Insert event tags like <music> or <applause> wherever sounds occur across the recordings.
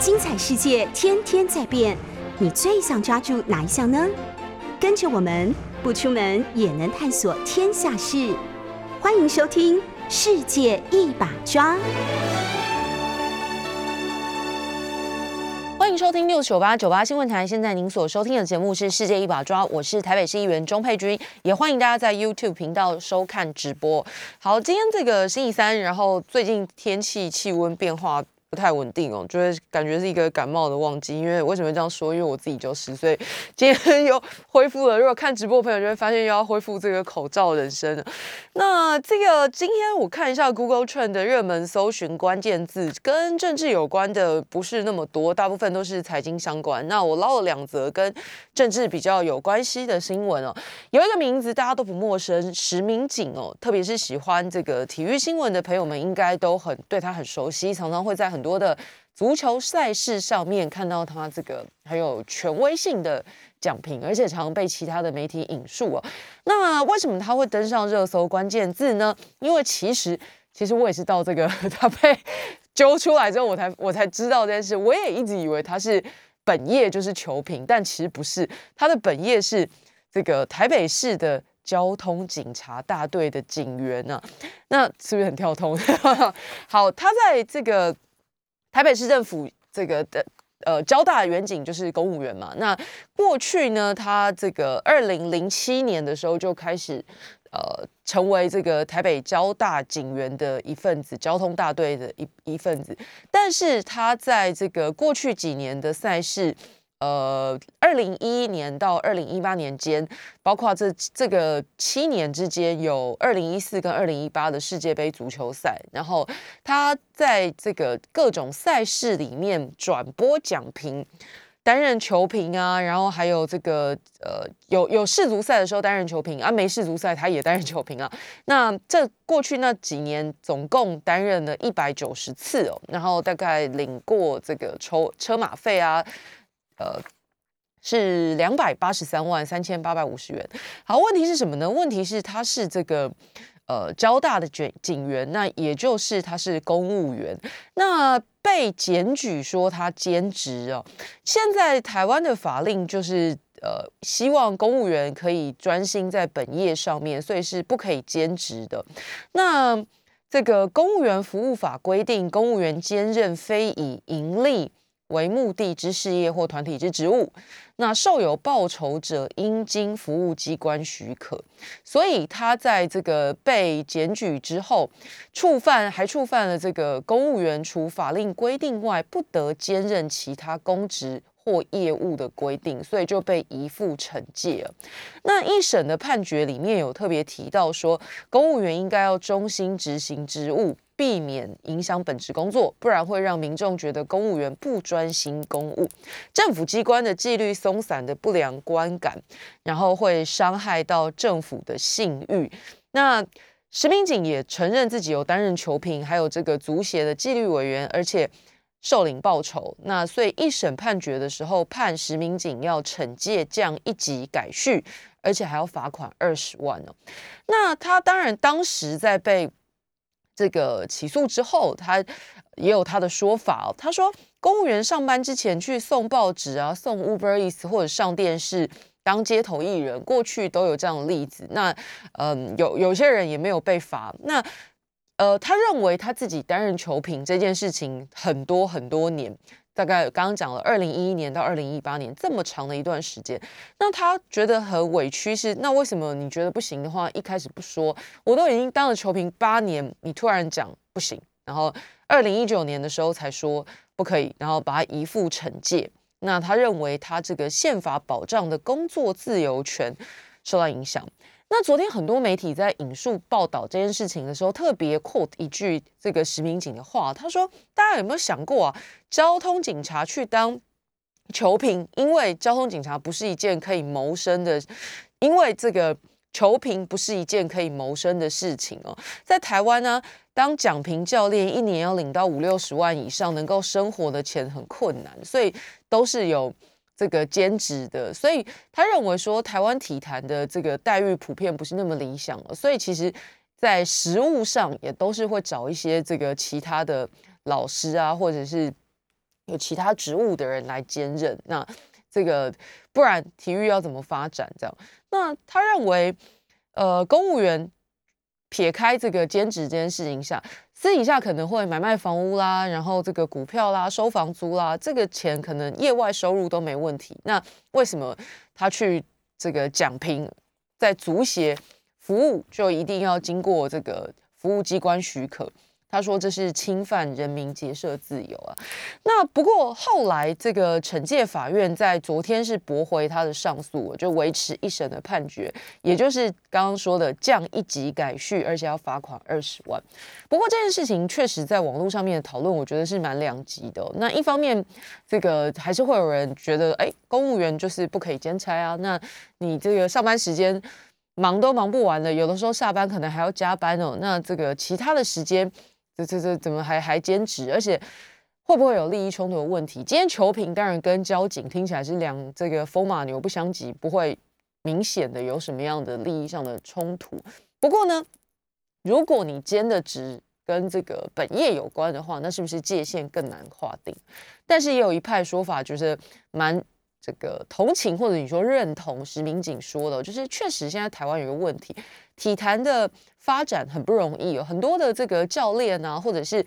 精彩世界天天在变，你最想抓住哪一项呢？跟着我们不出门也能探索天下事，欢迎收听《世界一把抓》。欢迎收听六九八九八新闻台。现在您所收听的节目是《世界一把抓》，我是台北市议员钟佩君，也欢迎大家在 YouTube 频道收看直播。好，今天这个星期三，然后最近天气气温变化。不太稳定哦，就会感觉是一个感冒的旺季。因为为什么这样说？因为我自己就是，所以今天又恢复了。如果看直播的朋友就会发现又要恢复这个口罩人生了。那这个今天我看一下 Google Trend 的热门搜寻关键字，跟政治有关的不是那么多，大部分都是财经相关。那我捞了两则跟政治比较有关系的新闻哦。有一个名字大家都不陌生，石明景哦，特别是喜欢这个体育新闻的朋友们，应该都很对他很熟悉，常常会在很很多的足球赛事上面看到他这个很有权威性的奖评，而且常被其他的媒体引述哦。那为什么他会登上热搜关键字呢？因为其实，其实我也是到这个他被揪出来之后，我才我才知道这件事。我也一直以为他是本业就是球评，但其实不是，他的本业是这个台北市的。交通警察大队的警员呢？那是不是很跳通？<laughs> 好，他在这个台北市政府这个的呃交大远景就是公务员嘛。那过去呢，他这个二零零七年的时候就开始呃成为这个台北交大警员的一份子，交通大队的一一份子。但是他在这个过去几年的赛事。呃，二零一一年到二零一八年间，包括这这个七年之间，有二零一四跟二零一八的世界杯足球赛，然后他在这个各种赛事里面转播讲评，担任球评啊，然后还有这个呃有有世足赛的时候担任球评啊，没世足赛他也担任球评啊。那这过去那几年总共担任了一百九十次哦，然后大概领过这个抽车马费啊。呃，是两百八十三万三千八百五十元。好，问题是什么呢？问题是他是这个呃交大的警警员，那也就是他是公务员，那被检举说他兼职哦。现在台湾的法令就是呃希望公务员可以专心在本业上面，所以是不可以兼职的。那这个公务员服务法规定，公务员兼任非以盈利。为目的之事业或团体之职务，那受有报酬者应经服务机关许可。所以他在这个被检举之后，触犯还触犯了这个公务员除法令规定外，不得兼任其他公职或业务的规定，所以就被移付惩戒了。那一审的判决里面有特别提到说，公务员应该要忠心执行职务。避免影响本职工作，不然会让民众觉得公务员不专心公务，政府机关的纪律松散的不良观感，然后会伤害到政府的信誉。那石明景也承认自己有担任球评，还有这个足协的纪律委员，而且受领报酬。那所以一审判决的时候，判石明景要惩戒降一级改序，而且还要罚款二十万呢。那他当然当时在被。这个起诉之后，他也有他的说法。他说，公务员上班之前去送报纸啊，送 Uber Eats 或者上电视当街头艺人，过去都有这样的例子。那嗯，有有些人也没有被罚。那呃，他认为他自己担任球评这件事情很多很多年。大概刚刚讲了，二零一一年到二零一八年这么长的一段时间，那他觉得很委屈，是那为什么你觉得不行的话，一开始不说，我都已经当了球评八年，你突然讲不行，然后二零一九年的时候才说不可以，然后把他移付惩戒，那他认为他这个宪法保障的工作自由权受到影响。那昨天很多媒体在引述报道这件事情的时候，特别 quote 一句这个石明警的话，他说：“大家有没有想过啊？交通警察去当球评，因为交通警察不是一件可以谋生的，因为这个球评不是一件可以谋生的事情哦。在台湾呢，当奖评教练一年要领到五六十万以上，能够生活的钱很困难，所以都是有。”这个兼职的，所以他认为说台湾体坛的这个待遇普遍不是那么理想了，所以其实，在实务上也都是会找一些这个其他的老师啊，或者是有其他职务的人来兼任。那这个不然体育要怎么发展？这样，那他认为，呃，公务员撇开这个兼职这件事情下，私底下可能会买卖房屋啦，然后这个股票啦、收房租啦，这个钱可能业外收入都没问题。那为什么他去这个讲评在足协服务就一定要经过这个服务机关许可？他说这是侵犯人民结社自由啊。那不过后来这个惩戒法院在昨天是驳回他的上诉，就维持一审的判决，也就是刚刚说的降一级改序，而且要罚款二十万。不过这件事情确实在网络上面的讨论，我觉得是蛮两极的。那一方面，这个还是会有人觉得，哎，公务员就是不可以兼差啊。那你这个上班时间忙都忙不完了，有的时候下班可能还要加班哦。那这个其他的时间。这这这怎么还还兼职？而且会不会有利益冲突的问题？今天球评当然跟交警听起来是两这个风马牛不相及，不会明显的有什么样的利益上的冲突。不过呢，如果你兼的职跟这个本业有关的话，那是不是界限更难划定？但是也有一派说法，就是蛮这个同情或者你说认同石明景说的，就是确实现在台湾有个问题。体坛的发展很不容易，有很多的这个教练啊，或者是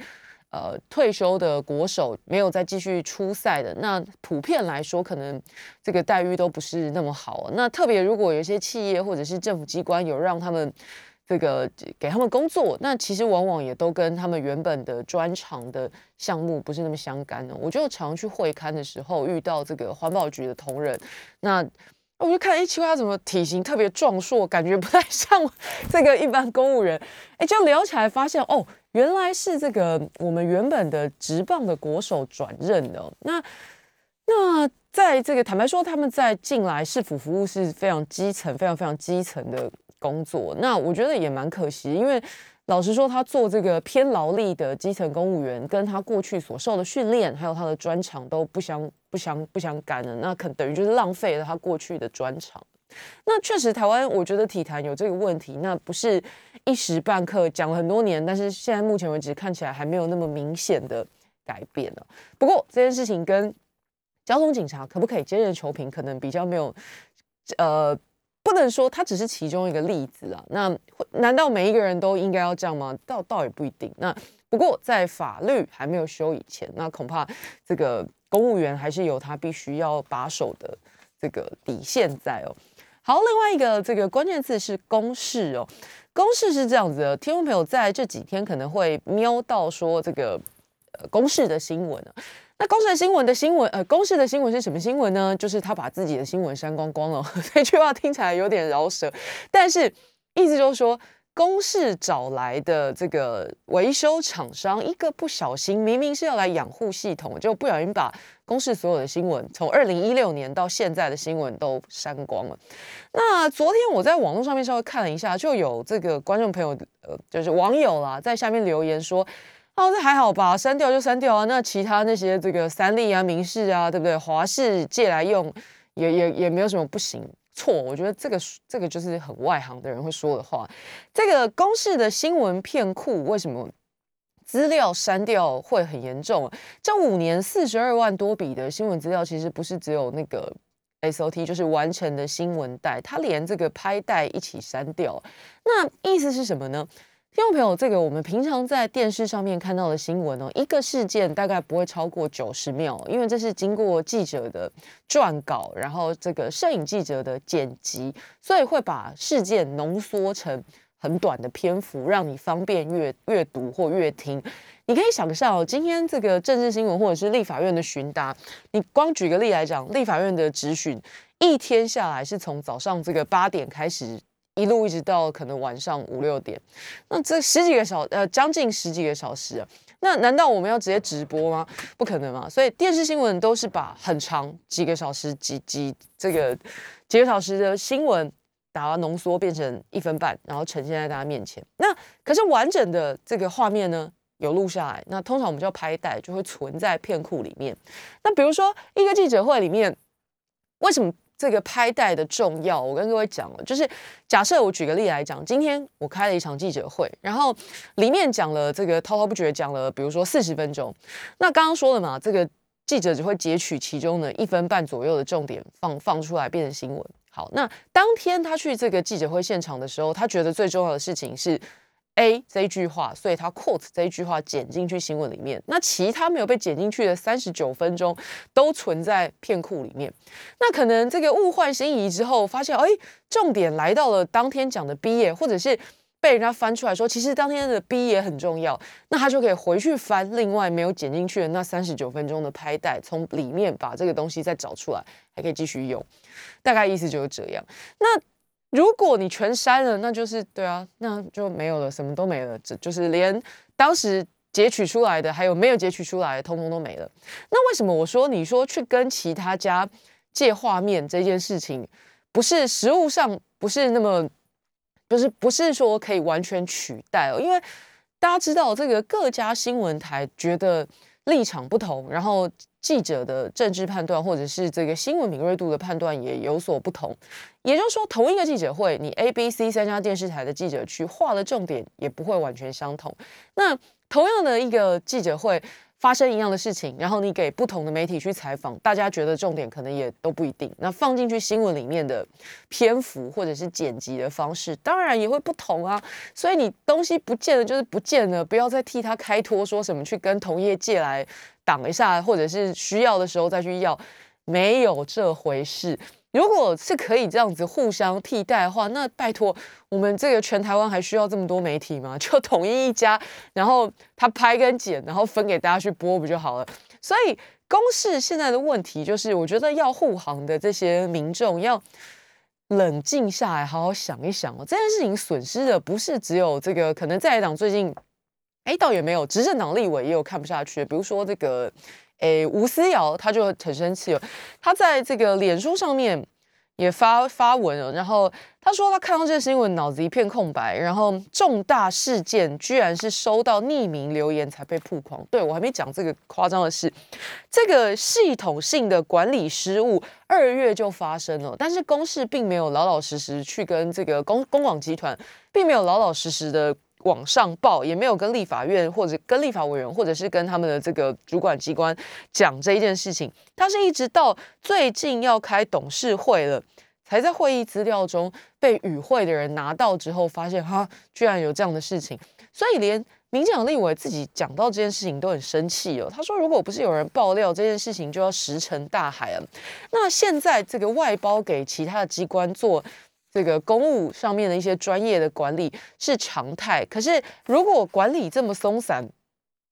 呃退休的国手没有再继续出赛的。那普遍来说，可能这个待遇都不是那么好。那特别如果有一些企业或者是政府机关有让他们这个给他们工作，那其实往往也都跟他们原本的专长的项目不是那么相干的。我就常去会刊的时候遇到这个环保局的同仁，那。我就看，哎，奇怪，他怎么体型特别壮硕，感觉不太 <laughs> 像这个一般公务人。哎，就聊起来发现，哦，原来是这个我们原本的直棒的国手转任的。那那在这个坦白说，他们在进来市府服务是非常基层、非常非常基层的工作。那我觉得也蛮可惜，因为。老实说，他做这个偏劳力的基层公务员，跟他过去所受的训练，还有他的专长都不相不相不相干的，那可等于就是浪费了他过去的专长。那确实，台湾我觉得体坛有这个问题，那不是一时半刻讲了很多年，但是现在目前为止看起来还没有那么明显的改变了。不过这件事情跟交通警察可不可以接任球评，可能比较没有呃。不能说它只是其中一个例子啊。那难道每一个人都应该要这样吗？倒倒也不一定。那不过在法律还没有修以前，那恐怕这个公务员还是有他必须要把守的这个底线在哦。好，另外一个这个关键字是公示哦。公示是这样子的，听众朋友在这几天可能会瞄到说这个公式的新闻啊。那公式的新闻的新闻，呃，公式的新闻是什么新闻呢？就是他把自己的新闻删光光了。<laughs> 这句话听起来有点饶舌，但是意思就是说，公式找来的这个维修厂商，一个不小心，明明是要来养护系统，就不小心把公式所有的新闻，从二零一六年到现在的新闻都删光了。那昨天我在网络上面稍微看了一下，就有这个观众朋友，呃，就是网友啦，在下面留言说。哦，这还好吧，删掉就删掉啊。那其他那些这个三立啊、明视啊，对不对？华视借来用，也也也没有什么不行错。我觉得这个这个就是很外行的人会说的话。这个公视的新闻片库为什么资料删掉会很严重？这五年四十二万多笔的新闻资料，其实不是只有那个 S O T，就是完成的新闻带，它连这个拍带一起删掉。那意思是什么呢？听众朋友，这个我们平常在电视上面看到的新闻哦，一个事件大概不会超过九十秒，因为这是经过记者的撰稿，然后这个摄影记者的剪辑，所以会把事件浓缩成很短的篇幅，让你方便阅阅读或阅听。你可以想象哦，今天这个政治新闻或者是立法院的询答，你光举个例来讲，立法院的质询一天下来是从早上这个八点开始。一路一直到可能晚上五六点，那这十几个小呃将近十几个小时啊，那难道我们要直接直播吗？不可能嘛！所以电视新闻都是把很长几个小时几几这个几个小时的新闻，把它浓缩变成一分半，然后呈现在大家面前。那可是完整的这个画面呢，有录下来。那通常我们叫拍带，就会存在片库里面。那比如说一个记者会里面，为什么？这个拍带的重要，我跟各位讲了，就是假设我举个例来讲，今天我开了一场记者会，然后里面讲了这个滔滔不绝，讲了比如说四十分钟。那刚刚说了嘛，这个记者只会截取其中的一分半左右的重点放放出来变成新闻。好，那当天他去这个记者会现场的时候，他觉得最重要的事情是 A 这一句话，所以他 quote 这一句话剪进去新闻里面。那其他没有被剪进去的三十九分钟都存在片库里面。那可能这个物换星移之后，发现哎，重点来到了当天讲的 B 页，或者是。被人家翻出来说，其实当天的 B 也很重要，那他就可以回去翻另外没有剪进去的那三十九分钟的拍带，从里面把这个东西再找出来，还可以继续用。大概意思就是这样。那如果你全删了，那就是对啊，那就没有了，什么都没了，这就是连当时截取出来的，还有没有截取出来，通通都没了。那为什么我说你说去跟其他家借画面这件事情，不是实物上不是那么。就是不是说可以完全取代哦，因为大家知道这个各家新闻台觉得立场不同，然后记者的政治判断或者是这个新闻敏锐度的判断也有所不同。也就是说，同一个记者会，你 A、B、C 三家电视台的记者去画的重点也不会完全相同。那同样的一个记者会。发生一样的事情，然后你给不同的媒体去采访，大家觉得重点可能也都不一定。那放进去新闻里面的篇幅或者是剪辑的方式，当然也会不同啊。所以你东西不见了就是不见了，不要再替他开脱，说什么去跟同业借来挡一下，或者是需要的时候再去要，没有这回事。如果是可以这样子互相替代的话，那拜托，我们这个全台湾还需要这么多媒体吗？<laughs> 就统一一家，然后他拍跟剪，然后分给大家去播不就好了？所以公视现在的问题就是，我觉得要护航的这些民众要冷静下来，好好想一想哦。这件事情损失的不是只有这个，可能在野党最近，哎，倒也没有，执政党立委也有看不下去，比如说这个。诶，吴思瑶他就很生气哦，他在这个脸书上面也发发文了，然后他说他看到这个新闻脑子一片空白，然后重大事件居然是收到匿名留言才被曝光。对我还没讲这个夸张的事，这个系统性的管理失误二月就发生了，但是公司并没有老老实实去跟这个公公广集团，并没有老老实实的。往上报也没有跟立法院或者跟立法委员或者是跟他们的这个主管机关讲这一件事情，他是一直到最近要开董事会了，才在会议资料中被与会的人拿到之后，发现哈居然有这样的事情，所以连民进党立委自己讲到这件事情都很生气哦。他说，如果不是有人爆料这件事情，就要石沉大海了。那现在这个外包给其他的机关做。这个公务上面的一些专业的管理是常态，可是如果管理这么松散、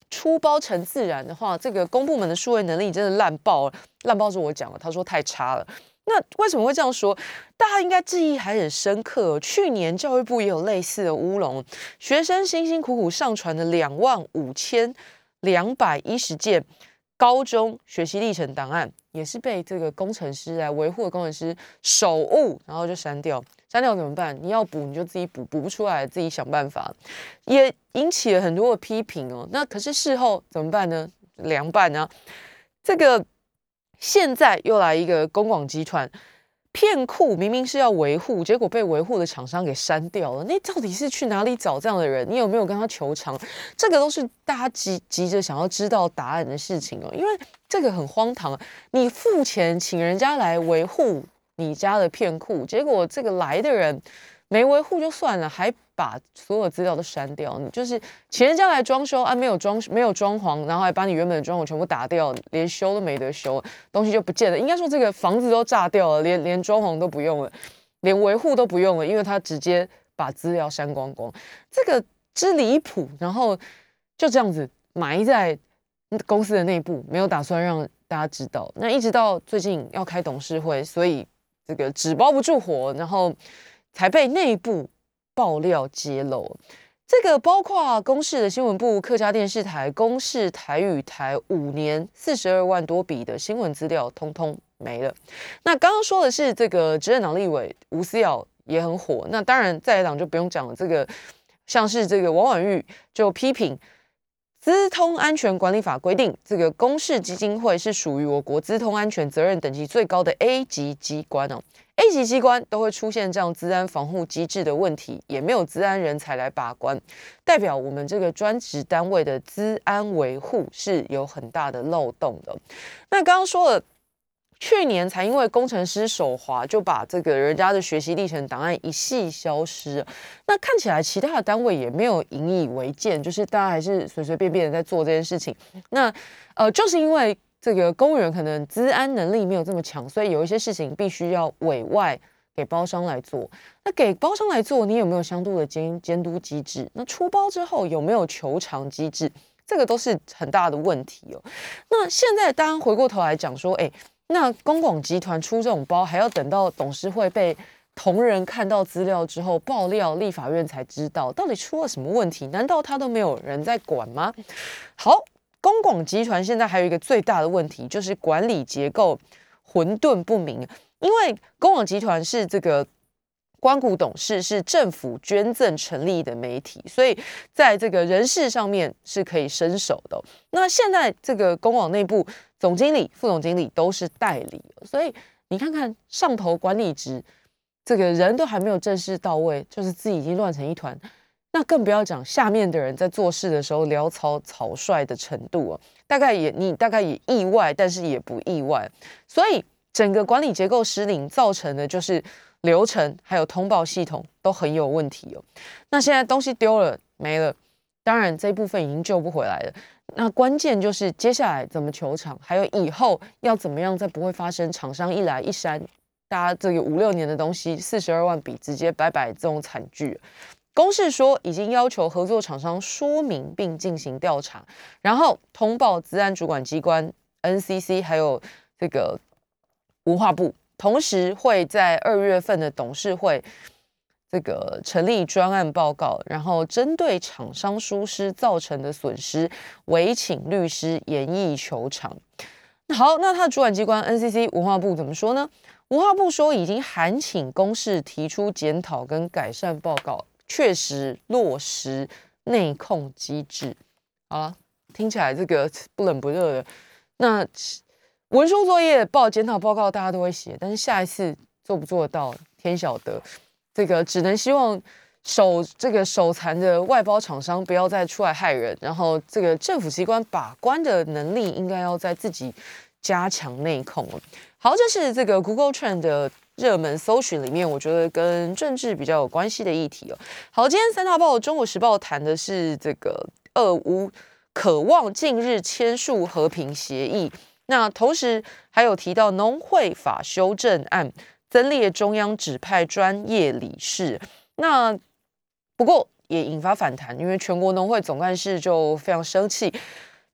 出包成自然的话，这个公部门的数位能力真的烂爆了。烂爆是我讲的，他说太差了。那为什么会这样说？大家应该记忆还很深刻。去年教育部也有类似的乌龙，学生辛辛苦苦上传的两万五千两百一十件高中学习历程档案。也是被这个工程师来维护的工程师手误，然后就删掉。删掉怎么办？你要补你就自己补，补不出来自己想办法。也引起了很多的批评哦。那可是事后怎么办呢？凉拌呢？这个现在又来一个公广集团。片库明明是要维护，结果被维护的厂商给删掉了。那到底是去哪里找这样的人？你有没有跟他求偿？这个都是大家急急着想要知道答案的事情哦。因为这个很荒唐，你付钱请人家来维护你家的片库，结果这个来的人。没维护就算了，还把所有资料都删掉。你就是请人家来装修啊，没有装没有装潢，然后还把你原本的装潢全部打掉，连修都没得修，东西就不见了。应该说这个房子都炸掉了，连连装潢都不用了，连维护都不用了，因为他直接把资料删光光，这个之离谱。然后就这样子埋在公司的内部，没有打算让大家知道。那一直到最近要开董事会，所以这个纸包不住火，然后。才被内部爆料揭露，这个包括公视的新闻部、客家电视台、公视台语台五年四十二万多笔的新闻资料，通通没了。那刚刚说的是这个执政党立委吴思瑶也很火，那当然在野党就不用讲了。这个像是这个王婉玉就批评资通安全管理法规定，这个公示基金会是属于我国资通安全责任等级最高的 A 级机关哦。A 级机关都会出现这样资安防护机制的问题，也没有资安人才来把关，代表我们这个专职单位的资安维护是有很大的漏洞的。那刚刚说了。去年才因为工程师手滑，就把这个人家的学习历程档案一系消失。那看起来其他的单位也没有引以为戒，就是大家还是随随便便的在做这件事情。那呃，就是因为这个公务员可能资安能力没有这么强，所以有一些事情必须要委外给包商来做。那给包商来做，你有没有相度的监监督机制？那出包之后有没有求偿机制？这个都是很大的问题哦。那现在当回过头来讲说，哎。那公广集团出这种包，还要等到董事会被同仁看到资料之后爆料，立法院才知道到底出了什么问题？难道他都没有人在管吗？好，公广集团现在还有一个最大的问题，就是管理结构混沌不明。因为公广集团是这个关谷董事是政府捐赠成立的媒体，所以在这个人事上面是可以伸手的。那现在这个公广内部。总经理、副总经理都是代理，所以你看看上头管理职，这个人都还没有正式到位，就是自己已经乱成一团，那更不要讲下面的人在做事的时候潦草草率的程度啊，大概也你大概也意外，但是也不意外，所以整个管理结构失灵，造成的就是流程还有通报系统都很有问题哦。那现在东西丢了没了，当然这一部分已经救不回来了。那关键就是接下来怎么求偿，还有以后要怎么样，再不会发生厂商一来一删，大家这个五六年的东西四十二万笔直接拜拜这种惨剧。公示说已经要求合作厂商说明并进行调查，然后通报资安主管机关 NCC 还有这个文化部，同时会在二月份的董事会。这个成立专案报告，然后针对厂商疏失造成的损失，委请律师严议求偿。好，那他的主管机关 NCC 文化部怎么说呢？文化部说已经函请公示提出检讨跟改善报告，确实落实内控机制。好了，听起来这个不冷不热的。那文书作业报检讨报告大家都会写，但是下一次做不做得到，天晓得。这个只能希望手这个手残的外包厂商不要再出来害人，然后这个政府机关把关的能力应该要在自己加强内控好，这是这个 Google Trend 的热门搜寻里面，我觉得跟政治比较有关系的议题哦。好，今天三大报《中国时报》谈的是这个俄乌渴望近日签署和平协议，那同时还有提到农会法修正案。增列中央指派专业理事，那不过也引发反弹，因为全国农会总干事就非常生气，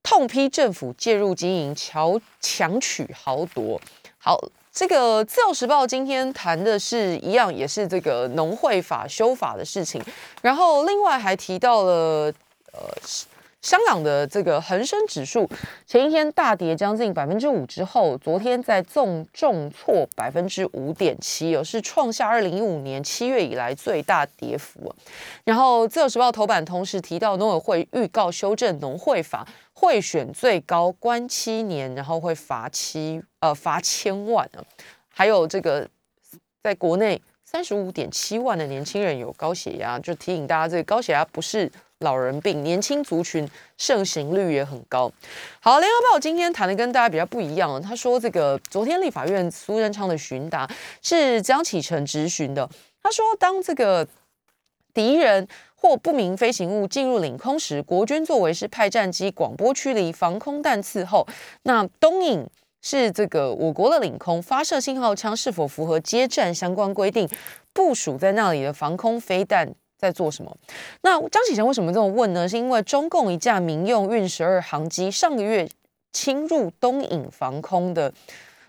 痛批政府介入经营，强强取豪夺。好，这个自由时报今天谈的是一样，也是这个农会法修法的事情，然后另外还提到了呃。香港的这个恒生指数前一天大跌将近百分之五之后，昨天在重重挫百分之五点七，哦，是创下二零一五年七月以来最大跌幅。然后自由时报头版同时提到，农委会预告修正农会法，贿选最高关七年，然后会罚七呃罚千万啊。还有这个在国内三十五点七万的年轻人有高血压，就提醒大家，这个高血压不是。老人病，年轻族群盛行率也很高。好，联合报今天谈的跟大家比较不一样。他说，这个昨天立法院苏贞昌的询答是江启臣质询的。他说，当这个敌人或不明飞行物进入领空时，国军作为是派战机广播驱离、防空弹伺候。那东引是这个我国的领空，发射信号枪是否符合接战相关规定？部署在那里的防空飞弹。在做什么？那张启成为什么这么问呢？是因为中共一架民用运十二航机上个月侵入东引防空的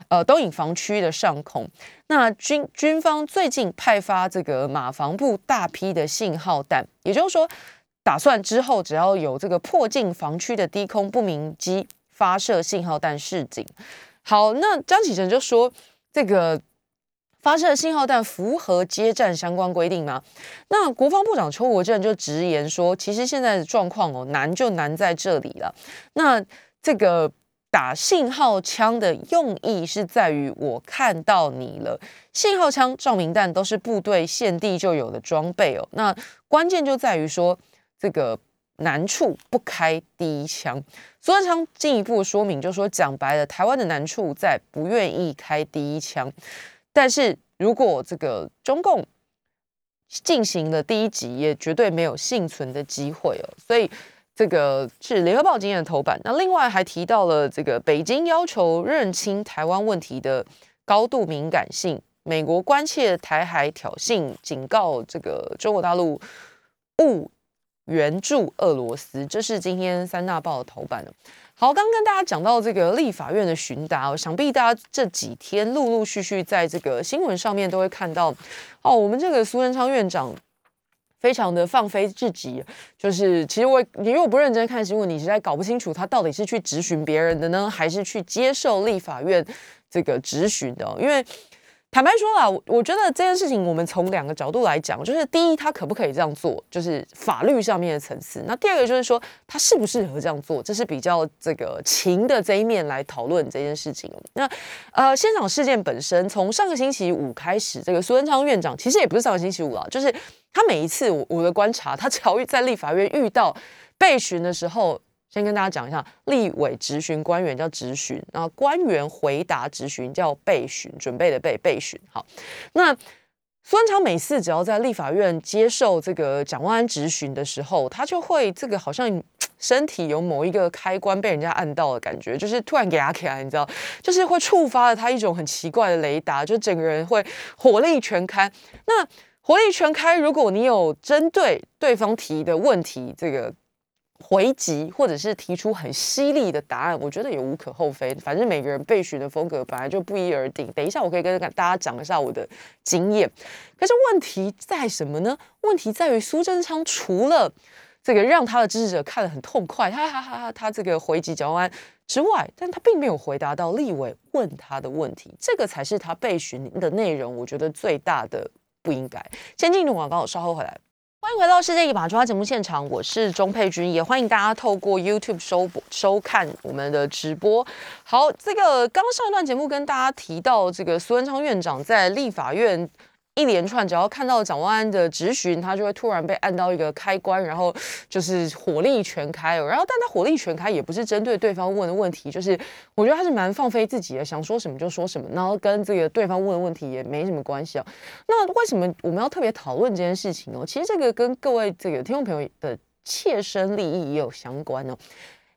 呃东引防区的上空，那军军方最近派发这个马防部大批的信号弹，也就是说，打算之后只要有这个迫近防区的低空不明机发射信号弹示警。好，那张启成就说这个。发射信号弹符合接战相关规定吗？那国防部长邱国正就直言说，其实现在的状况哦，难就难在这里了。那这个打信号枪的用意是在于我看到你了，信号枪、照明弹都是部队现地就有的装备哦。那关键就在于说这个。难处不开第一枪，苏贞昌进一步说明，就说讲白了，台湾的难处在不愿意开第一枪。但是如果这个中共进行了第一集，也绝对没有幸存的机会哦。所以这个是联合报今天的头版。那另外还提到了这个北京要求认清台湾问题的高度敏感性，美国关切台海挑衅，警告这个中国大陆勿。援助俄罗斯，这是今天三大报的头版。好，刚跟大家讲到这个立法院的询答，想必大家这几天陆陆续续在这个新闻上面都会看到哦。我们这个苏贞昌院长非常的放飞自己，就是其实我你如果不认真看新闻，你实在搞不清楚他到底是去质询别人的呢，还是去接受立法院这个质询的，因为。坦白说啦，我我觉得这件事情，我们从两个角度来讲，就是第一，他可不可以这样做，就是法律上面的层次；那第二个就是说，他适不适合这样做，这是比较这个情的这一面来讨论这件事情。那呃，现场事件本身，从上个星期五开始，这个苏文昌院长其实也不是上个星期五啊，就是他每一次我我的观察，他只要 <laughs> 在立法院遇到被询的时候。先跟大家讲一下，立委质询官员叫质询，然后官员回答质询叫备询，准备的备备询。好，那孙文昌每次只要在立法院接受这个蒋万安质询的时候，他就会这个好像身体有某一个开关被人家按到的感觉，就是突然给他起来，你知道，就是会触发了他一种很奇怪的雷达，就整个人会火力全开。那火力全开，如果你有针对对方提的问题，这个。回击或者是提出很犀利的答案，我觉得也无可厚非。反正每个人备询的风格本来就不一而定。等一下，我可以跟大家讲一下我的经验。可是问题在什么呢？问题在于苏贞昌除了这个让他的支持者看得很痛快，哈哈哈哈，他这个回击蒋万安之外，但他并没有回答到立委问他的问题，这个才是他备询的内容。我觉得最大的不应该。先进入广告，稍后回来。欢迎回到《世界一把抓》节目现场，我是钟佩君，也欢迎大家透过 YouTube 收收看我们的直播。好，这个刚上一段节目跟大家提到，这个苏文昌院长在立法院。一连串，只要看到蒋万安的质询，他就会突然被按到一个开关，然后就是火力全开。然后，但他火力全开也不是针对对方问的问题，就是我觉得他是蛮放飞自己的，想说什么就说什么，然后跟这个对方问的问题也没什么关系啊。那为什么我们要特别讨论这件事情哦？其实这个跟各位这个听众朋友的切身利益也有相关哦。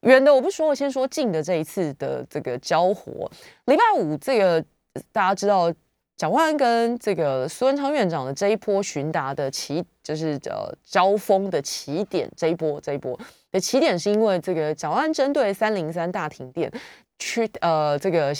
远的我不说，我先说近的这一次的这个交火，礼拜五这个大家知道。蒋万安跟这个苏文昌院长的这一波询答的起，就是呃交锋的起点，这一波这一波的起点是因为这个蒋万安针对三零三大停电。去呃，这个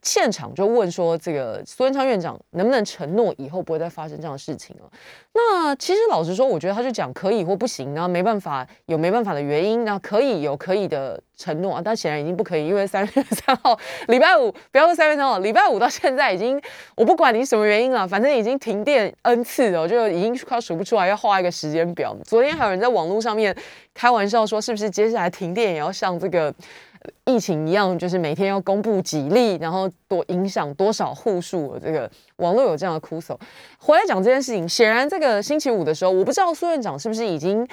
现场就问说，这个苏文昌院长能不能承诺以后不会再发生这样的事情了？那其实老实说，我觉得他就讲可以或不行，然后没办法有没办法的原因，那可以有可以的承诺啊，但显然已经不可以，因为三月三号礼拜五，不要说三月三号，礼拜五到现在已经，我不管你什么原因了，反正已经停电 n 次了，就已经快数不出来，要画一个时间表。昨天还有人在网络上面开玩笑说，是不是接下来停电也要像这个？疫情一样，就是每天要公布几例，然后多影响多少户数。这个网络有这样的哭诉。回来讲这件事情，显然这个星期五的时候，我不知道苏院长是不是已经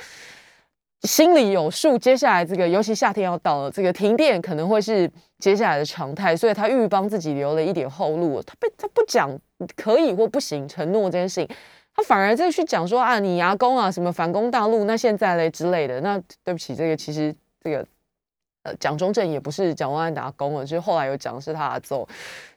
心里有数，接下来这个尤其夏天要到了，这个停电可能会是接下来的常态，所以他预帮自己留了一点后路。他被他不讲可以或不行承诺这件事情，他反而在去讲说啊，你牙工啊，什么反攻大陆，那现在嘞之类的。那对不起，这个其实这个。呃，蒋中正也不是蒋万安打工了，就是后来有讲是他走，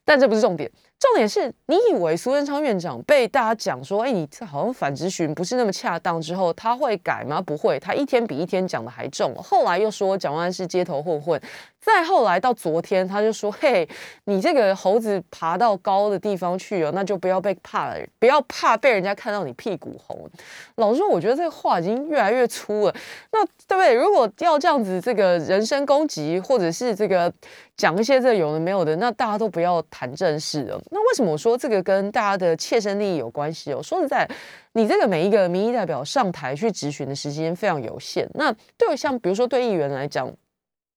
但这不是重点。重点是你以为苏贞昌院长被大家讲说，哎，你这好像反咨询不是那么恰当之后，他会改吗？不会，他一天比一天讲的还重。后来又说蒋万安是街头混混，再后来到昨天，他就说，嘿，你这个猴子爬到高的地方去哦，那就不要被怕了，不要怕被人家看到你屁股红。老实说，我觉得这个话已经越来越粗了。那对不对？如果要这样子，这个人身攻击，或者是这个讲一些这有的没有的，那大家都不要谈正事了。那为什么我说这个跟大家的切身利益有关系哦？说实在，你这个每一个民意代表上台去质询的时间非常有限。那对像比如说对议员来讲，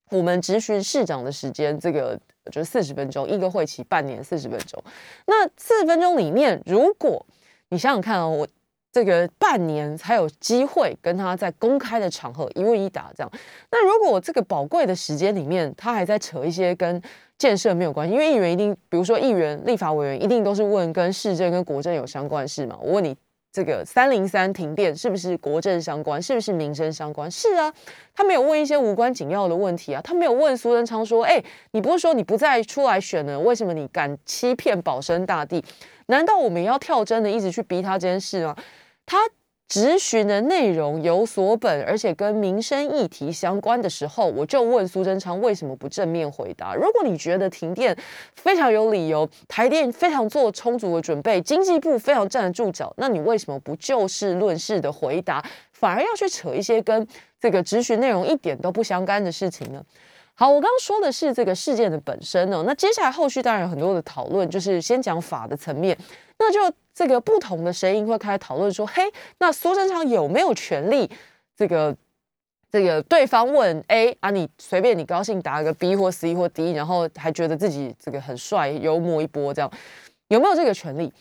我们质询市长的时间，这个就是四十分钟，一个会期半年四十分钟。那四十分钟里面，如果你想想看哦，我。这个半年才有机会跟他在公开的场合一问一答，这样。那如果我这个宝贵的时间里面，他还在扯一些跟建设没有关系，因为议员一定，比如说议员、立法委员一定都是问跟市政、跟国政有相关的事嘛。我问你，这个三零三停电是不是国政相关？是不是民生相关？是啊，他没有问一些无关紧要的问题啊。他没有问苏贞昌说：“哎，你不是说你不再出来选了？为什么你敢欺骗保生大帝？难道我们要跳针的一直去逼他这件事吗？”他质询的内容有所本，而且跟民生议题相关的时候，我就问苏贞昌为什么不正面回答？如果你觉得停电非常有理由，台电非常做充足的准备，经济部非常站得住脚，那你为什么不就事论事的回答，反而要去扯一些跟这个质询内容一点都不相干的事情呢？好，我刚刚说的是这个事件的本身哦，那接下来后续当然有很多的讨论，就是先讲法的层面，那就这个不同的声音会开始讨论说，嘿，那苏贞昌有没有权利？这个这个对方问 A 啊，你随便你高兴答个 B 或 C 或 D，然后还觉得自己这个很帅，幽默一波这样，有没有这个权利？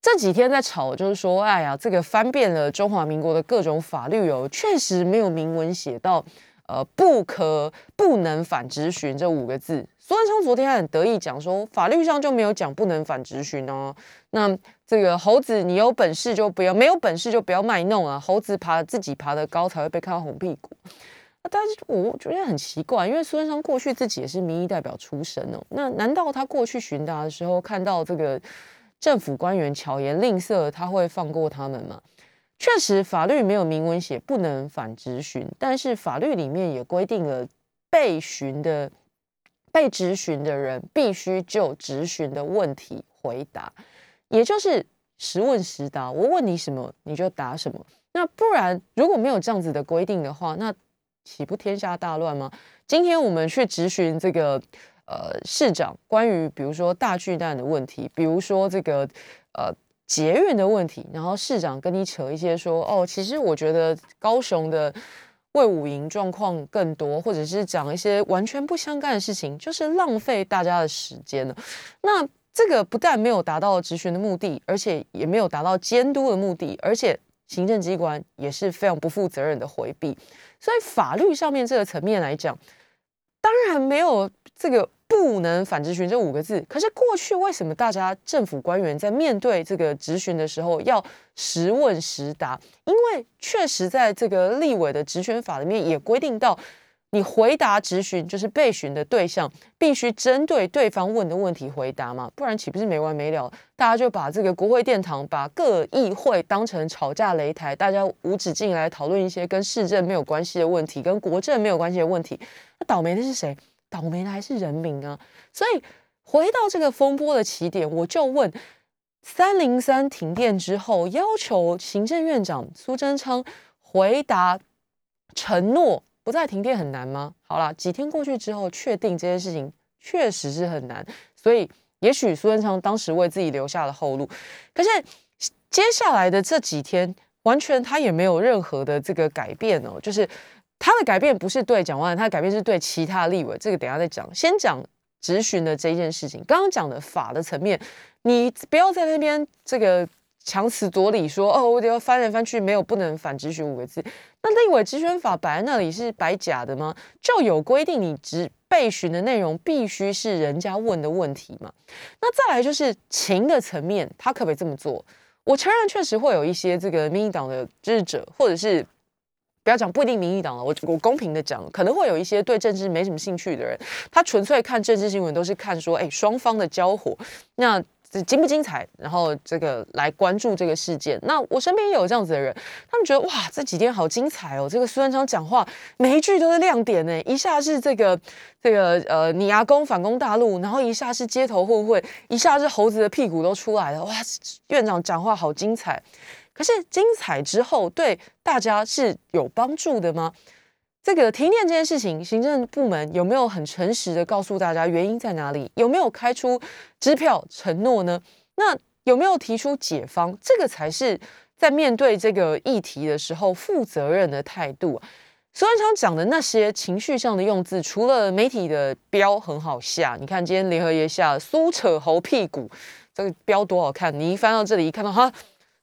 这几天在吵，就是说，哎呀，这个翻遍了中华民国的各种法律哦，确实没有明文写到。呃，不可不能反质询这五个字，苏文昌昨天还很得意讲说，法律上就没有讲不能反质询哦。那这个猴子，你有本事就不要，没有本事就不要卖弄啊。猴子爬自己爬得高，才会被看到红屁股。但是我觉得很奇怪，因为苏文昌过去自己也是民意代表出身哦。那难道他过去询答的时候，看到这个政府官员巧言令色，他会放过他们吗？确实，法律没有明文写不能反质询，但是法律里面也规定了被询的、被质询的人必须就质询的问题回答，也就是实问实答。我问你什么，你就答什么。那不然，如果没有这样子的规定的话，那岂不天下大乱吗？今天我们去质询这个呃市长，关于比如说大巨蛋的问题，比如说这个呃。捷运的问题，然后市长跟你扯一些说，哦，其实我觉得高雄的魏武营状况更多，或者是讲一些完全不相干的事情，就是浪费大家的时间了。那这个不但没有达到质询的目的，而且也没有达到监督的目的，而且行政机关也是非常不负责任的回避。所以法律上面这个层面来讲，当然没有这个。不能反质询这五个字，可是过去为什么大家政府官员在面对这个质询的时候要实问实答？因为确实在这个立委的质询法里面也规定到，你回答质询就是被询的对象必须针对对方问的问题回答嘛，不然岂不是没完没了？大家就把这个国会殿堂、把各议会当成吵架擂台，大家无止境来讨论一些跟市政没有关系的问题，跟国政没有关系的问题，那倒霉的是谁？倒霉的还是人民啊！所以回到这个风波的起点，我就问：三零三停电之后，要求行政院长苏贞昌回答承诺不再停电很难吗？好了，几天过去之后，确定这件事情确实是很难，所以也许苏贞昌当时为自己留下了后路。可是接下来的这几天，完全他也没有任何的这个改变哦，就是。他的改变不是对蒋万，他的改变是对其他立委。这个等下再讲，先讲质询的这件事情。刚刚讲的法的层面，你不要在那边这个强词夺理，说哦，我得要翻来翻去没有不能反质询五个字。那立委质询法摆在那里是摆假的吗？就有规定，你质备询的内容必须是人家问的问题嘛？那再来就是情的层面，他可不可以这么做？我承认确实会有一些这个民意党的支持者，或者是。不要讲不一定民意党了，我我公平的讲，可能会有一些对政治没什么兴趣的人，他纯粹看政治新闻都是看说，哎，双方的交火，那精不精彩？然后这个来关注这个事件。那我身边也有这样子的人，他们觉得哇，这几天好精彩哦，这个苏贞昌讲话每一句都是亮点呢，一下是这个这个呃，你阿公反攻大陆，然后一下是街头混混，一下是猴子的屁股都出来了，哇，院长讲话好精彩。可是精彩之后对大家是有帮助的吗？这个停电这件事情，行政部门有没有很诚实的告诉大家原因在哪里？有没有开出支票承诺呢？那有没有提出解方？这个才是在面对这个议题的时候负责任的态度。苏文昌讲的那些情绪上的用字，除了媒体的标很好下，你看今天联合也下苏扯猴屁股，这个标多好看！你一翻到这里，一看到哈，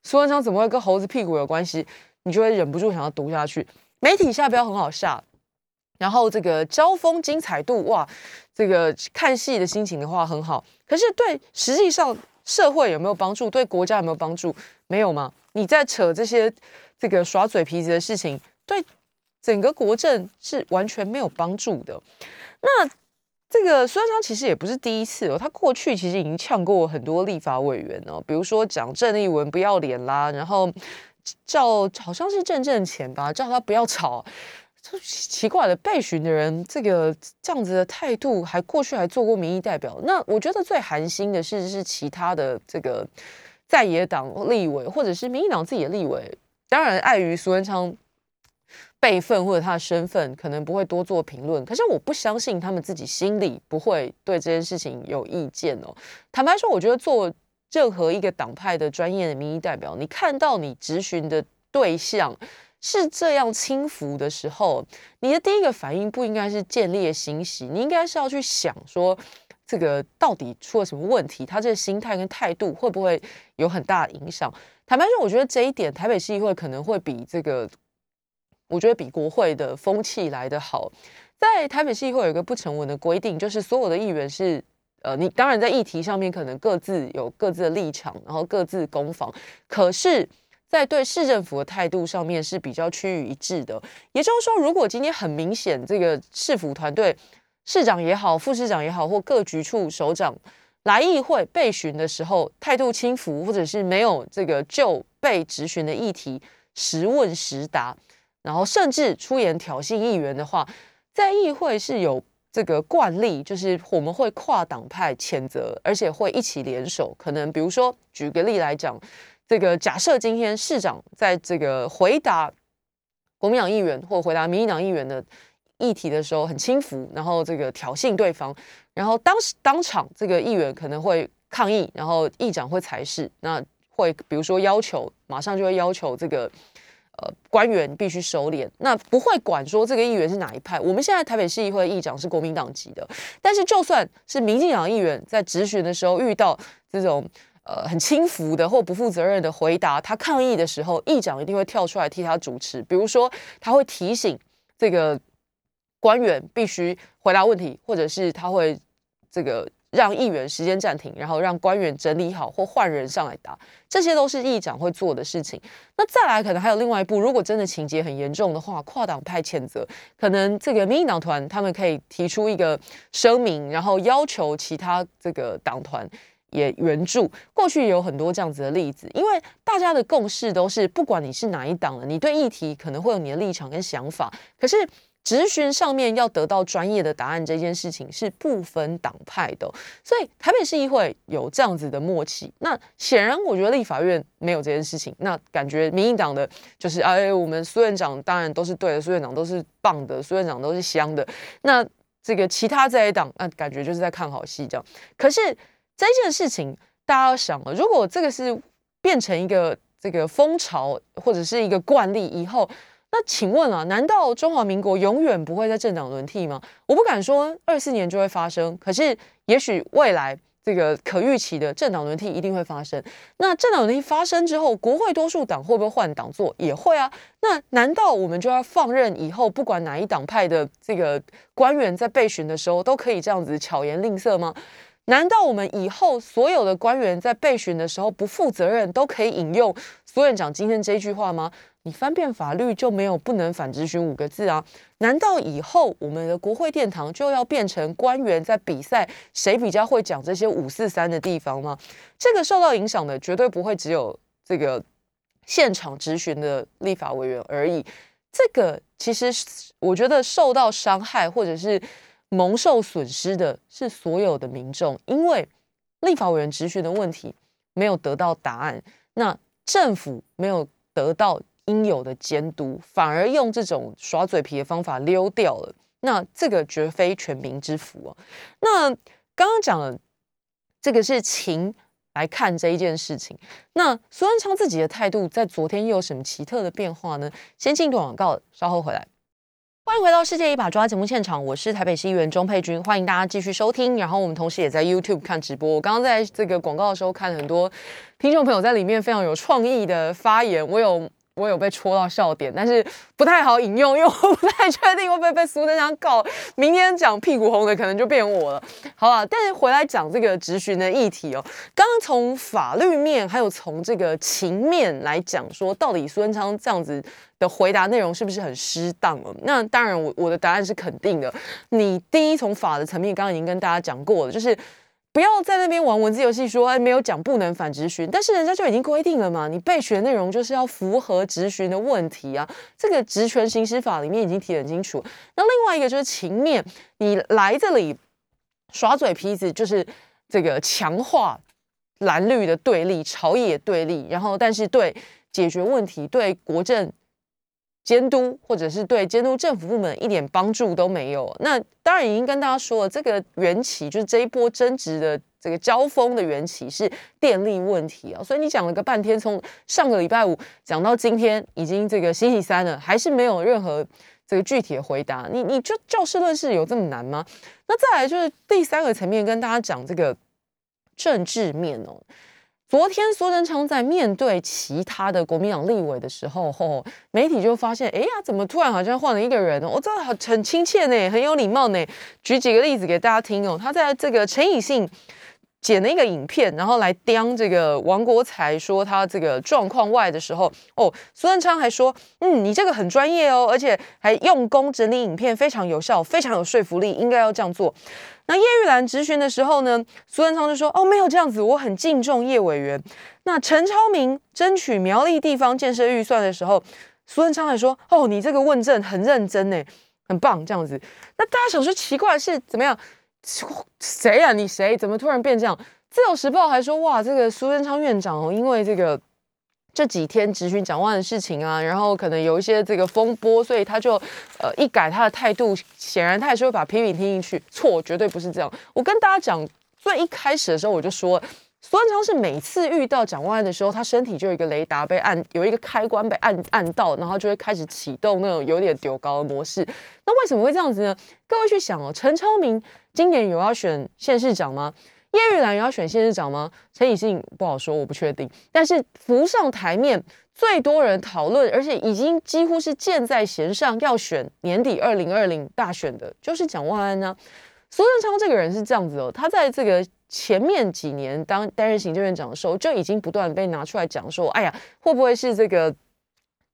苏文昌怎么会跟猴子屁股有关系？你就会忍不住想要读下去。媒体下标很好下，然后这个交锋精彩度哇，这个看戏的心情的话很好。可是对实际上社会有没有帮助？对国家有没有帮助？没有吗？你在扯这些这个耍嘴皮子的事情，对整个国政是完全没有帮助的。那这个孙昌其实也不是第一次哦，他过去其实已经呛过很多立法委员哦，比如说讲郑丽文不要脸啦，然后。叫好像是正正钱吧，叫他不要吵。就奇怪的被询的人这个这样子的态度，还过去还做过民意代表。那我觉得最寒心的是是其他的这个在野党立委，或者是民进党自己的立委。当然，碍于苏文昌辈分或者他的身份，可能不会多做评论。可是我不相信他们自己心里不会对这件事情有意见哦。坦白说，我觉得做。任何一个党派的专业的民意代表，你看到你质询的对象是这样轻浮的时候，你的第一个反应不应该是建立欣喜，你应该是要去想说，这个到底出了什么问题？他这个心态跟态度会不会有很大的影响？坦白说，我觉得这一点台北市议会可能会比这个，我觉得比国会的风气来得好。在台北市议会有一个不成文的规定，就是所有的议员是。呃，你当然在议题上面可能各自有各自的立场，然后各自攻防，可是，在对市政府的态度上面是比较趋于一致的。也就是说，如果今天很明显，这个市府团队市长也好，副市长也好，或各局处首长来议会备询的时候，态度轻浮，或者是没有这个就被质询的议题实问实答，然后甚至出言挑衅议员的话，在议会是有。这个惯例就是我们会跨党派谴责，而且会一起联手。可能比如说，举个例来讲，这个假设今天市长在这个回答国民党议员或回答民进党议员的议题的时候很轻浮，然后这个挑衅对方，然后当时当场这个议员可能会抗议，然后议长会裁示，那会比如说要求马上就会要求这个。呃，官员必须收敛，那不会管说这个议员是哪一派。我们现在台北市议会议长是国民党籍的，但是就算是民进党议员在质询的时候遇到这种呃很轻浮的或不负责任的回答，他抗议的时候，议长一定会跳出来替他主持。比如说，他会提醒这个官员必须回答问题，或者是他会这个。让议员时间暂停，然后让官员整理好或换人上来答，这些都是议长会做的事情。那再来，可能还有另外一步，如果真的情节很严重的话，跨党派谴责，可能这个民进党团他们可以提出一个声明，然后要求其他这个党团也援助。过去也有很多这样子的例子，因为大家的共识都是，不管你是哪一党的，你对议题可能会有你的立场跟想法，可是。质询上面要得到专业的答案这件事情是不分党派的，所以台北市议会有这样子的默契。那显然，我觉得立法院没有这件事情。那感觉民进党的就是哎，我们苏院长当然都是对的，苏院长都是棒的，苏院长都是香的。那这个其他这一党，那感觉就是在看好戏这样。可是这件事情，大家要想了，如果这个是变成一个这个风潮或者是一个惯例以后。那请问啊，难道中华民国永远不会在政党轮替吗？我不敢说二四年就会发生，可是也许未来这个可预期的政党轮替一定会发生。那政党轮替发生之后，国会多数党会不会换党做？也会啊。那难道我们就要放任以后不管哪一党派的这个官员在备询的时候都可以这样子巧言令色吗？难道我们以后所有的官员在备询的时候不负责任都可以引用苏院长今天这句话吗？你翻遍法律就没有不能反质询五个字啊？难道以后我们的国会殿堂就要变成官员在比赛谁比较会讲这些五四三的地方吗？这个受到影响的绝对不会只有这个现场质询的立法委员而已。这个其实我觉得受到伤害或者是蒙受损失的是所有的民众，因为立法委员质询的问题没有得到答案，那政府没有。得到应有的监督，反而用这种耍嘴皮的方法溜掉了。那这个绝非全民之福啊。那刚刚讲了，这个是情来看这一件事情。那苏文昌自己的态度在昨天又有什么奇特的变化呢？先进一段广告，稍后回来。欢迎回到《世界一把抓》节目现场，我是台北市议员钟佩君，欢迎大家继续收听。然后我们同时也在 YouTube 看直播。我刚刚在这个广告的时候看很多听众朋友在里面非常有创意的发言，我有。我有被戳到笑点，但是不太好引用，因为我不太确定会不会被苏贞昌告。明天讲屁股红的可能就变我了，好吧？但是回来讲这个质询的议题哦，刚刚从法律面还有从这个情面来讲，说到底苏贞昌这样子的回答内容是不是很失当了？那当然，我我的答案是肯定的。你第一从法的层面，刚刚已经跟大家讲过了，就是。不要在那边玩文字游戏，说哎没有讲不能反直询，但是人家就已经规定了嘛，你备询内容就是要符合直询的问题啊，这个职权行使法里面已经提得很清楚。那另外一个就是情面，你来这里耍嘴皮子，就是这个强化蓝绿的对立、朝野对立，然后但是对解决问题、对国政。监督或者是对监督政府部门一点帮助都没有。那当然已经跟大家说了，这个缘起就是这一波争执的这个交锋的缘起是电力问题啊。所以你讲了个半天，从上个礼拜五讲到今天，已经这个星期三了，还是没有任何这个具体的回答。你你就就事论事有这么难吗？那再来就是第三个层面，跟大家讲这个政治面哦。昨天苏贞昌在面对其他的国民党立委的时候，吼，媒体就发现，哎呀，怎么突然好像换了一个人呢？我真的很很亲切呢，很有礼貌呢。举几个例子给大家听哦。他在这个陈以信剪了一个影片，然后来刁这个王国才说他这个状况外的时候，哦，苏贞昌还说，嗯，你这个很专业哦，而且还用功整理影片，非常有效，非常有说服力，应该要这样做。那叶玉兰质询的时候呢，苏文昌就说：“哦，没有这样子，我很敬重叶委员。”那陈超明争取苗栗地方建设预算的时候，苏文昌还说：“哦，你这个问政很认真呢，很棒。”这样子，那大家想说奇怪是怎么样？谁啊？你谁？怎么突然变这样？自由时报还说：“哇，这个苏贞昌院长哦，因为这个。”这几天质询蒋万的事情啊，然后可能有一些这个风波，所以他就呃一改他的态度，显然他也是会把批评听进去。错，绝对不是这样。我跟大家讲，最一开始的时候我就说，苏贞昌是每次遇到蒋万的时候，他身体就有一个雷达被按，有一个开关被按按到，然后就会开始启动那种有点丢高的模式。那为什么会这样子呢？各位去想哦，陈超明今年有要选县市长吗？叶玉兰要选县市长吗？陈以信不好说，我不确定。但是浮上台面最多人讨论，而且已经几乎是箭在弦上要选年底二零二零大选的，就是蒋万安呢。苏贞昌这个人是这样子哦，他在这个前面几年当担任行政院长的时候，就已经不断被拿出来讲说，哎呀，会不会是这个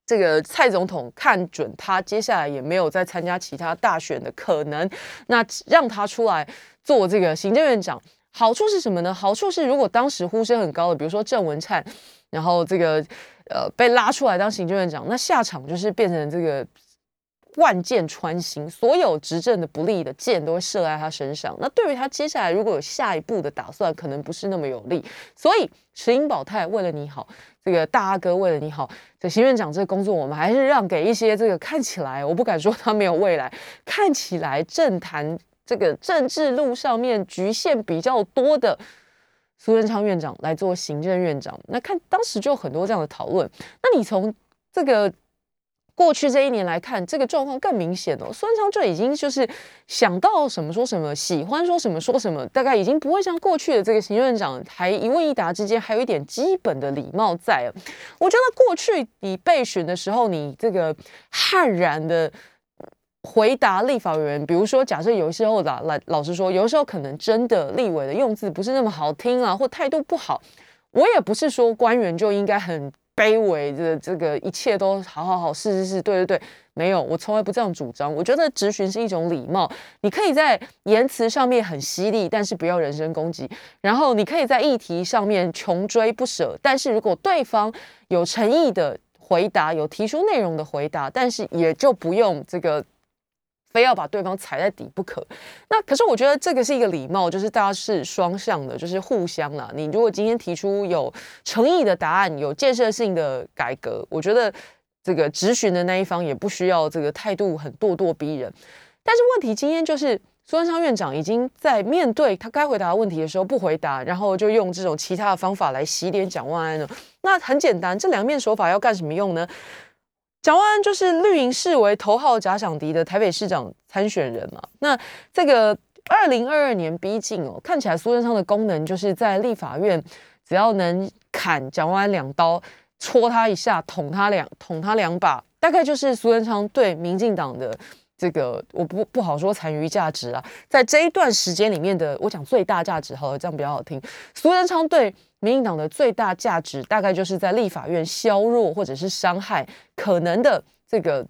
这个蔡总统看准他接下来也没有再参加其他大选的可能，那让他出来做这个行政院长。好处是什么呢？好处是，如果当时呼声很高的，比如说郑文灿，然后这个呃被拉出来当行政院长，那下场就是变成这个万箭穿心，所有执政的不利的箭都会射在他身上。那对于他接下来如果有下一步的打算，可能不是那么有利。所以石英宝泰为了你好，这个大阿哥为了你好，这行政长这个工作，我们还是让给一些这个看起来，我不敢说他没有未来，看起来政坛。这个政治路上面局限比较多的苏贞昌院长来做行政院长，那看当时就很多这样的讨论。那你从这个过去这一年来看，这个状况更明显哦。苏贞昌就已经就是想到什么说什么，喜欢说什么说什么，大概已经不会像过去的这个行政院长还一问一答之间还有一点基本的礼貌在了。我觉得过去你备询的时候，你这个悍然的。回答立法委员，比如说，假设有时候老老老实说，有时候可能真的立委的用字不是那么好听啊，或态度不好。我也不是说官员就应该很卑微的，这个一切都好好好，是是是，对对对，没有，我从来不这样主张。我觉得质询是一种礼貌，你可以在言辞上面很犀利，但是不要人身攻击。然后你可以在议题上面穷追不舍，但是如果对方有诚意的回答，有提出内容的回答，但是也就不用这个。非要把对方踩在底不可。那可是我觉得这个是一个礼貌，就是大家是双向的，就是互相啦。你如果今天提出有诚意的答案，有建设性的改革，我觉得这个质询的那一方也不需要这个态度很咄咄逼人。但是问题今天就是苏文昌院长已经在面对他该回答的问题的时候不回答，然后就用这种其他的方法来洗脸蒋万安了。那很简单，这两面手法要干什么用呢？蒋万安就是绿营视为头号假想敌的台北市长参选人嘛。那这个二零二二年逼近哦，看起来苏贞昌的功能就是在立法院，只要能砍蒋万安两刀，戳他一下，捅他两捅他两把，大概就是苏贞昌对民进党的这个我不不好说残余价值啊，在这一段时间里面的，我讲最大价值好了，这样比较好听。苏贞昌对。民进党的最大价值大概就是在立法院削弱或者是伤害可能的这个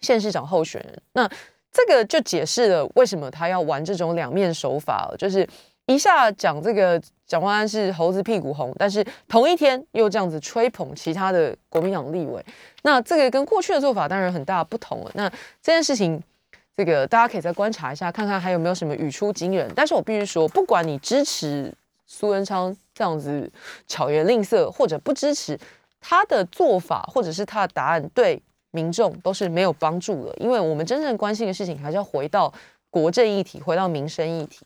县市长候选人。那这个就解释了为什么他要玩这种两面手法，就是一下讲这个蒋万安是猴子屁股红，但是同一天又这样子吹捧其他的国民党立委。那这个跟过去的做法当然很大不同了。那这件事情，这个大家可以再观察一下，看看还有没有什么语出惊人。但是我必须说，不管你支持。苏文昌这样子巧言令色，或者不支持他的做法，或者是他的答案，对民众都是没有帮助的。因为我们真正关心的事情，还是要回到国政议题，回到民生议题。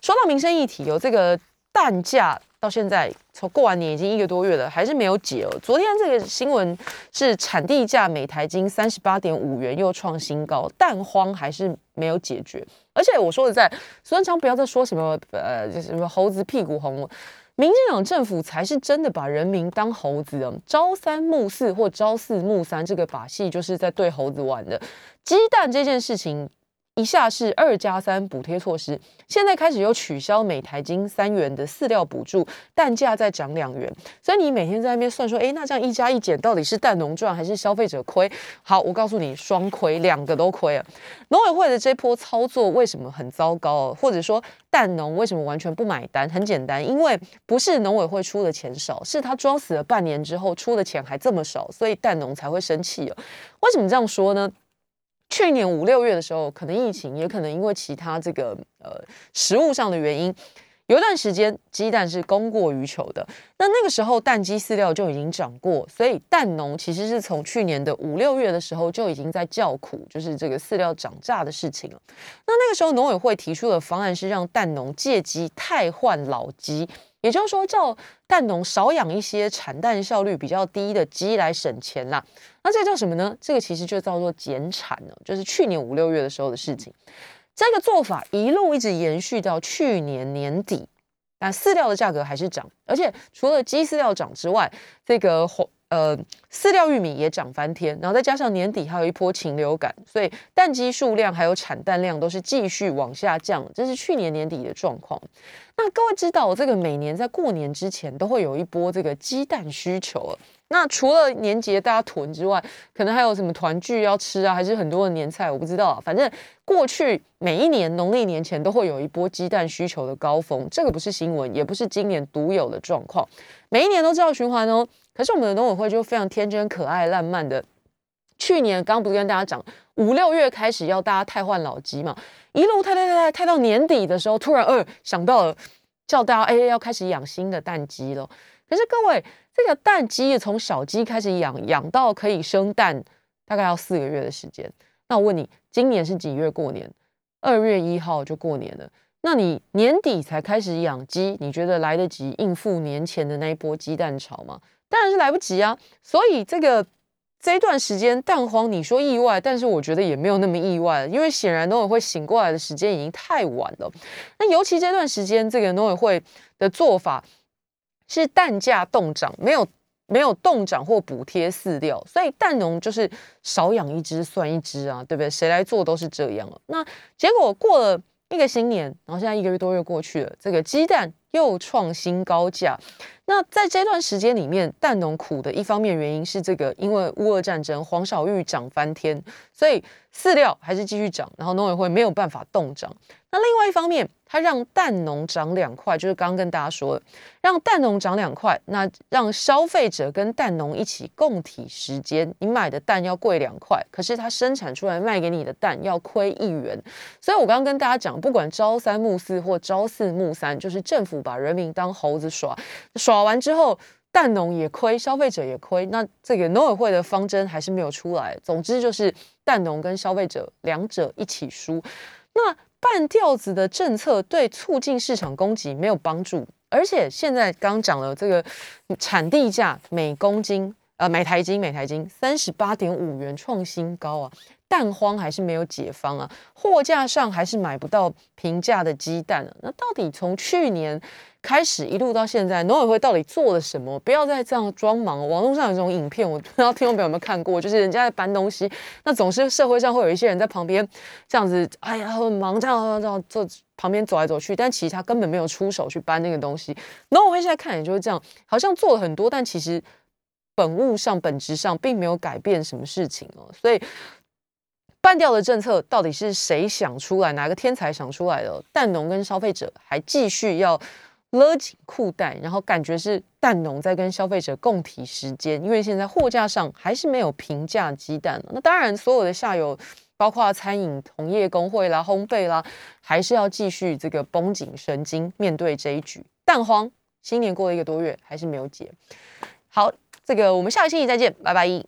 说到民生议题，有这个蛋价。到现在，从过完年已经一个多月了，还是没有解哦。昨天这个新闻是产地价每台斤三十八点五元，又创新高，蛋荒还是没有解决。而且我说的在，孙文昌不要再说什么呃，就是什么猴子屁股红，民进党政府才是真的把人民当猴子哦，朝三暮四或朝四暮三，这个把戏就是在对猴子玩的。鸡蛋这件事情。一下是二加三补贴措施，现在开始又取消每台斤三元的饲料补助，蛋价再涨两元，所以你每天在那边算说，哎，那这样一加一减，到底是蛋农赚还是消费者亏？好，我告诉你，双亏，两个都亏了。农委会的这波操作为什么很糟糕？或者说蛋农为什么完全不买单？很简单，因为不是农委会出的钱少，是他装死了半年之后出的钱还这么少，所以蛋农才会生气了。为什么这样说呢？去年五六月的时候，可能疫情，也可能因为其他这个呃食物上的原因，有一段时间鸡蛋是供过于求的。那那个时候蛋鸡饲料就已经涨过，所以蛋农其实是从去年的五六月的时候就已经在叫苦，就是这个饲料涨价的事情了。那那个时候农委会提出的方案是让蛋农借机汰换老鸡。也就是说，叫蛋农少养一些产蛋效率比较低的鸡来省钱啦。那这个叫什么呢？这个其实就叫做减产了，就是去年五六月的时候的事情。这个做法一路一直延续到去年年底，但饲料的价格还是涨，而且除了鸡饲料涨之外，这个红。呃，饲料玉米也涨翻天，然后再加上年底还有一波禽流感，所以蛋鸡数量还有产蛋量都是继续往下降，这是去年年底的状况。那各位知道，这个每年在过年之前都会有一波这个鸡蛋需求那除了年节大家囤之外，可能还有什么团聚要吃啊，还是很多的年菜，我不知道。啊反正过去每一年农历年前都会有一波鸡蛋需求的高峰，这个不是新闻，也不是今年独有的状况，每一年都知道循环哦。可是我们的农委会就非常天真可爱、烂漫的。去年刚不跟大家讲，五六月开始要大家汰换老鸡嘛，一路汰汰汰汰汰到年底的时候，突然呃想到了叫大家哎要开始养新的蛋鸡了。可是各位，这个蛋鸡从小鸡开始养，养到可以生蛋，大概要四个月的时间。那我问你，今年是几月过年？二月一号就过年了。那你年底才开始养鸡，你觉得来得及应付年前的那一波鸡蛋潮吗？当然是来不及啊！所以这个这一段时间蛋黄，你说意外，但是我觉得也没有那么意外，因为显然农委会醒过来的时间已经太晚了。那尤其这段时间，这个农委会的做法是蛋价冻涨，没有没有冻涨或补贴饲料，所以蛋农就是少养一只算一只啊，对不对？谁来做都是这样了。那结果过了一个新年，然后现在一个月多月过去了，这个鸡蛋又创新高价。那在这段时间里面，蛋农苦的一方面原因是这个，因为乌俄战争，黄小玉涨翻天，所以饲料还是继续涨，然后农委会没有办法动涨。那另外一方面，它让蛋农涨两块，就是刚刚跟大家说，让蛋农涨两块，那让消费者跟蛋农一起共体时间，你买的蛋要贵两块，可是它生产出来卖给你的蛋要亏一元。所以我刚刚跟大家讲，不管朝三暮四或朝四暮三，就是政府把人民当猴子耍，耍完之后，蛋农也亏，消费者也亏，那这个农委会的方针还是没有出来。总之就是蛋农跟消费者两者一起输。那半吊子的政策对促进市场供给没有帮助，而且现在刚讲了这个产地价每公斤呃每台金每台金三十八点五元创新高啊。蛋荒还是没有解放啊，货架上还是买不到平价的鸡蛋啊。那到底从去年开始一路到现在，农委会到底做了什么？不要再这样装忙。网络上有这种影片，我不知道听众朋友有没有看过，就是人家在搬东西，那总是社会上会有一些人在旁边这样子，哎呀很忙，这样这样坐旁边走来走去，但其实他根本没有出手去搬那个东西。农委会现在看也就是这样，好像做了很多，但其实本物上本质上并没有改变什么事情哦，所以。半掉的政策到底是谁想出来？哪个天才想出来的？蛋农跟消费者还继续要勒紧裤带，然后感觉是蛋农在跟消费者共体时间，因为现在货架上还是没有平价鸡蛋。那当然，所有的下游，包括餐饮同业工会啦、烘焙啦，还是要继续这个绷紧神经面对这一局。蛋荒，新年过了一个多月，还是没有解。好，这个我们下个星期再见，拜拜。